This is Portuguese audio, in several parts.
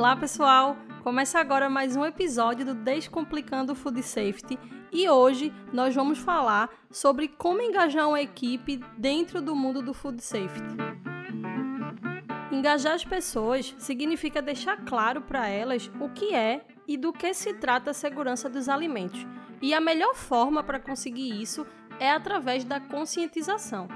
Olá, pessoal! Começa agora mais um episódio do Descomplicando Food Safety e hoje nós vamos falar sobre como engajar uma equipe dentro do mundo do food safety. Engajar as pessoas significa deixar claro para elas o que é e do que se trata a segurança dos alimentos. E a melhor forma para conseguir isso é através da conscientização.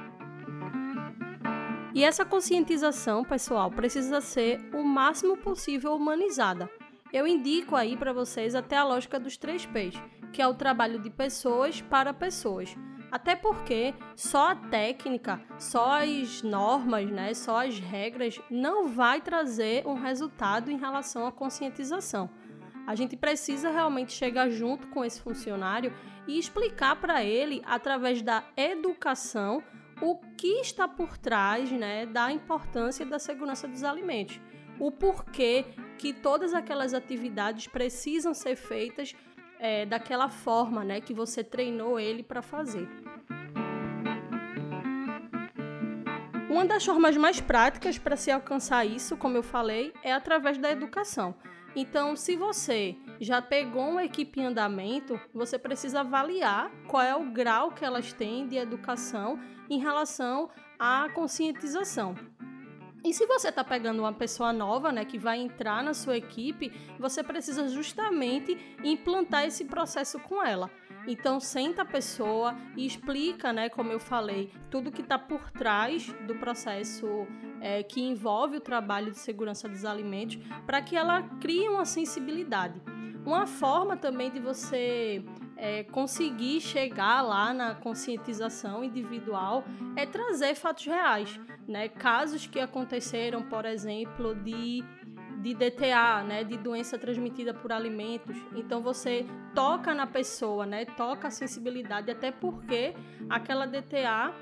E essa conscientização, pessoal, precisa ser o máximo possível humanizada. Eu indico aí para vocês até a lógica dos três P's, que é o trabalho de pessoas para pessoas. Até porque só a técnica, só as normas, né, só as regras não vai trazer um resultado em relação à conscientização. A gente precisa realmente chegar junto com esse funcionário e explicar para ele através da educação o que está por trás né, da importância da segurança dos alimentos. O porquê que todas aquelas atividades precisam ser feitas é, daquela forma né, que você treinou ele para fazer. Uma das formas mais práticas para se alcançar isso, como eu falei, é através da educação. Então, se você já pegou uma equipe em andamento, você precisa avaliar qual é o grau que elas têm de educação em relação à conscientização. E se você está pegando uma pessoa nova, né, que vai entrar na sua equipe, você precisa justamente implantar esse processo com ela. Então senta a pessoa e explica, né, como eu falei, tudo que está por trás do processo é, que envolve o trabalho de segurança dos alimentos, para que ela crie uma sensibilidade. Uma forma também de você é, conseguir chegar lá na conscientização individual é trazer fatos reais, né? Casos que aconteceram, por exemplo, de de DTA, né, de doença transmitida por alimentos. Então você toca na pessoa, né, toca a sensibilidade, até porque aquela DTA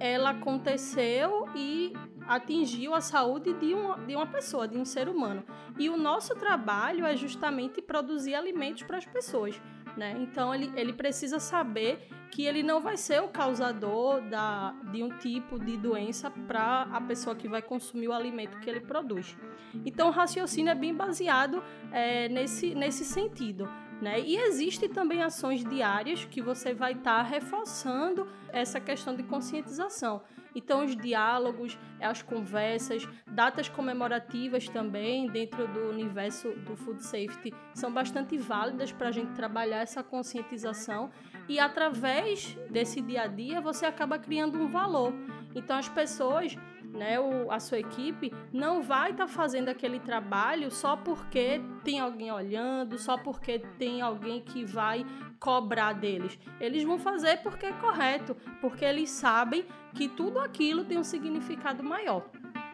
ela aconteceu e atingiu a saúde de uma, de uma pessoa, de um ser humano. E o nosso trabalho é justamente produzir alimentos para as pessoas. Né? Então ele, ele precisa saber que ele não vai ser o causador da, de um tipo de doença para a pessoa que vai consumir o alimento que ele produz. Então o raciocínio é bem baseado é, nesse, nesse sentido. Né? E existem também ações diárias que você vai estar tá reforçando essa questão de conscientização. Então, os diálogos, as conversas, datas comemorativas também dentro do universo do food safety são bastante válidas para a gente trabalhar essa conscientização e através desse dia a dia você acaba criando um valor. Então, as pessoas né, o, a sua equipe não vai estar tá fazendo aquele trabalho só porque tem alguém olhando, só porque tem alguém que vai cobrar deles. Eles vão fazer porque é correto, porque eles sabem que tudo aquilo tem um significado maior.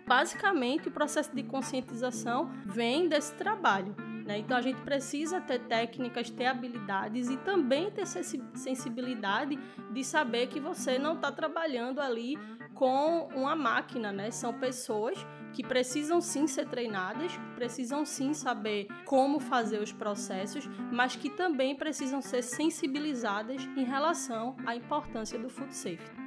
Basicamente, o processo de conscientização vem desse trabalho. Né? Então a gente precisa ter técnicas, ter habilidades e também ter sensibilidade de saber que você não está trabalhando ali com uma máquina, né? São pessoas que precisam sim ser treinadas, precisam sim saber como fazer os processos, mas que também precisam ser sensibilizadas em relação à importância do food safety.